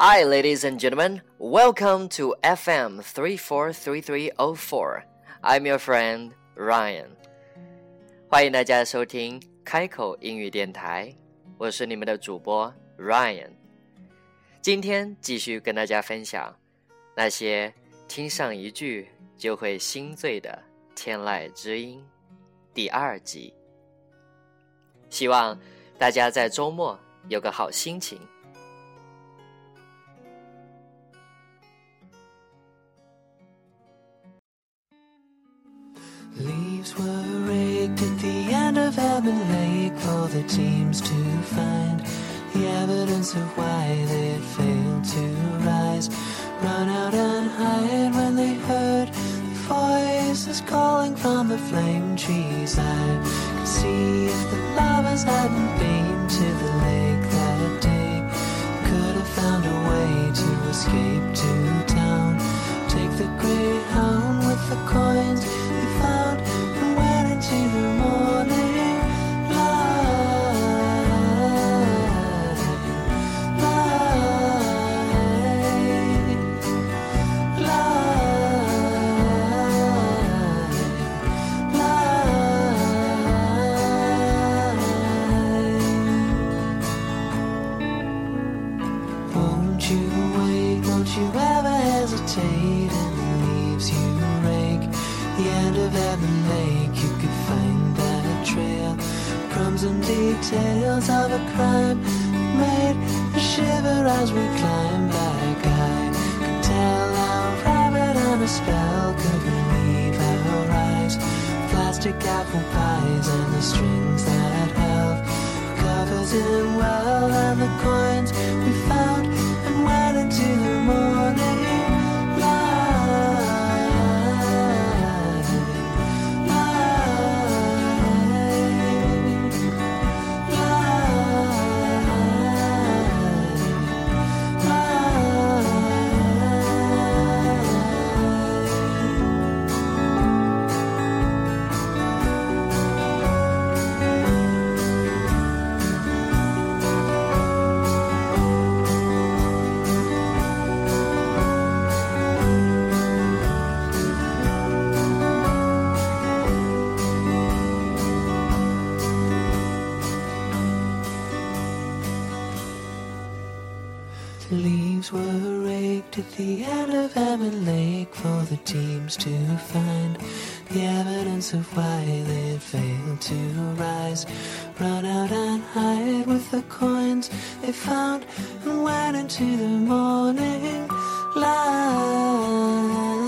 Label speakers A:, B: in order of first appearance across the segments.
A: Hi, ladies and gentlemen. Welcome to FM 343304. I'm your friend Ryan. 欢迎大家收听开口英语电台，我是你们的主播 Ryan。今天继续跟大家分享那些听上一句就会心醉的天籁之音第二集。希望大家在周末有个好心情。
B: Leaves were raked at the end of Edmond Lake for the teams to find the evidence of why they had failed to rise. Run out and hide when they heard the voices calling from the flame trees. I could see if the lovers hadn't been to the lake that day, could have found a way to escape to town. Take the greyhound with the coins as we climb back. I could tell how rabbit on a spell could relieve our eyes. Plastic apple pies and the strings that held covers in well and the coins the end of Edmond Lake for the teams to find the evidence of why they failed to rise. Run out and hide with the coins they found and went into the morning. Light,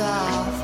C: Off,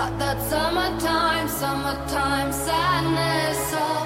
C: got that summertime, summertime sadness. Oh.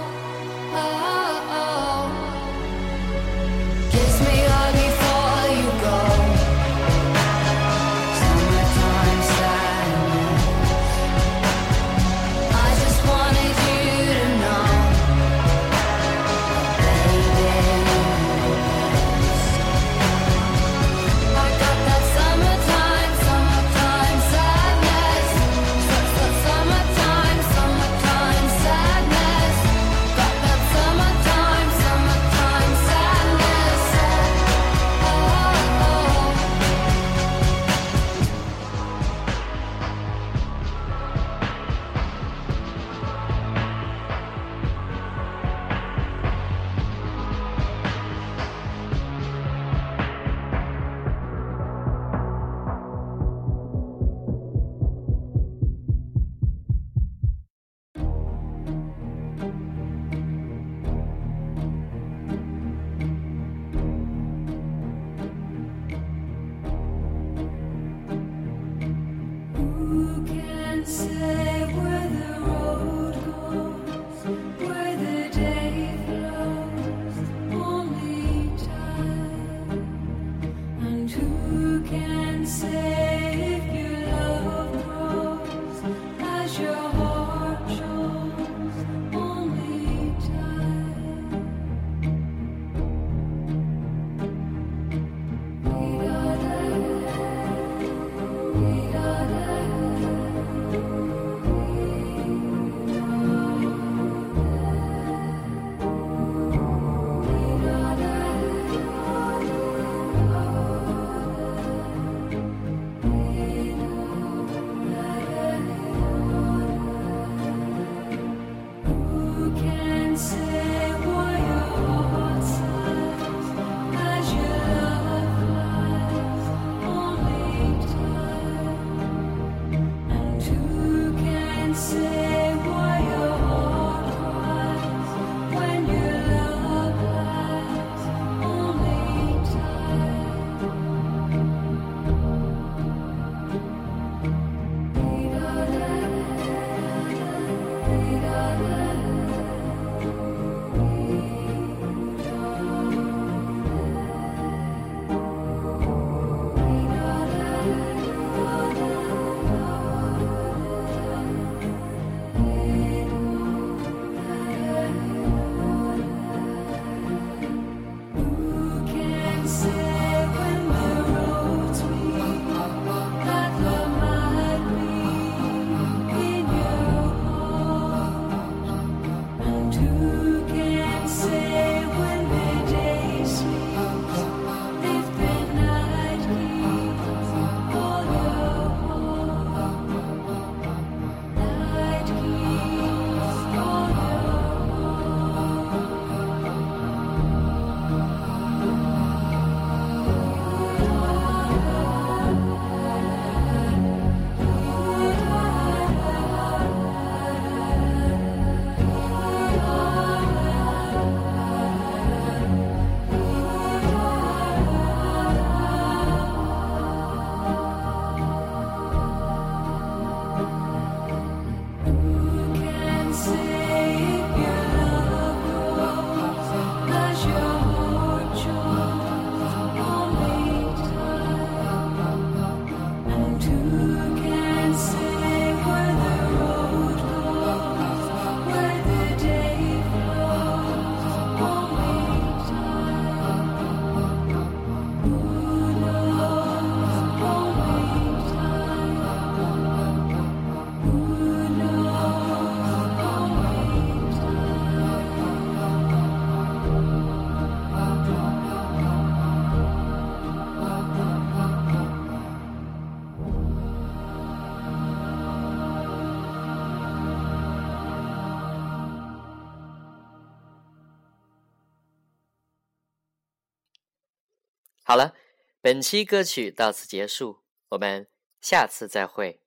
A: 好了，本期歌曲到此结束，我们下次再会。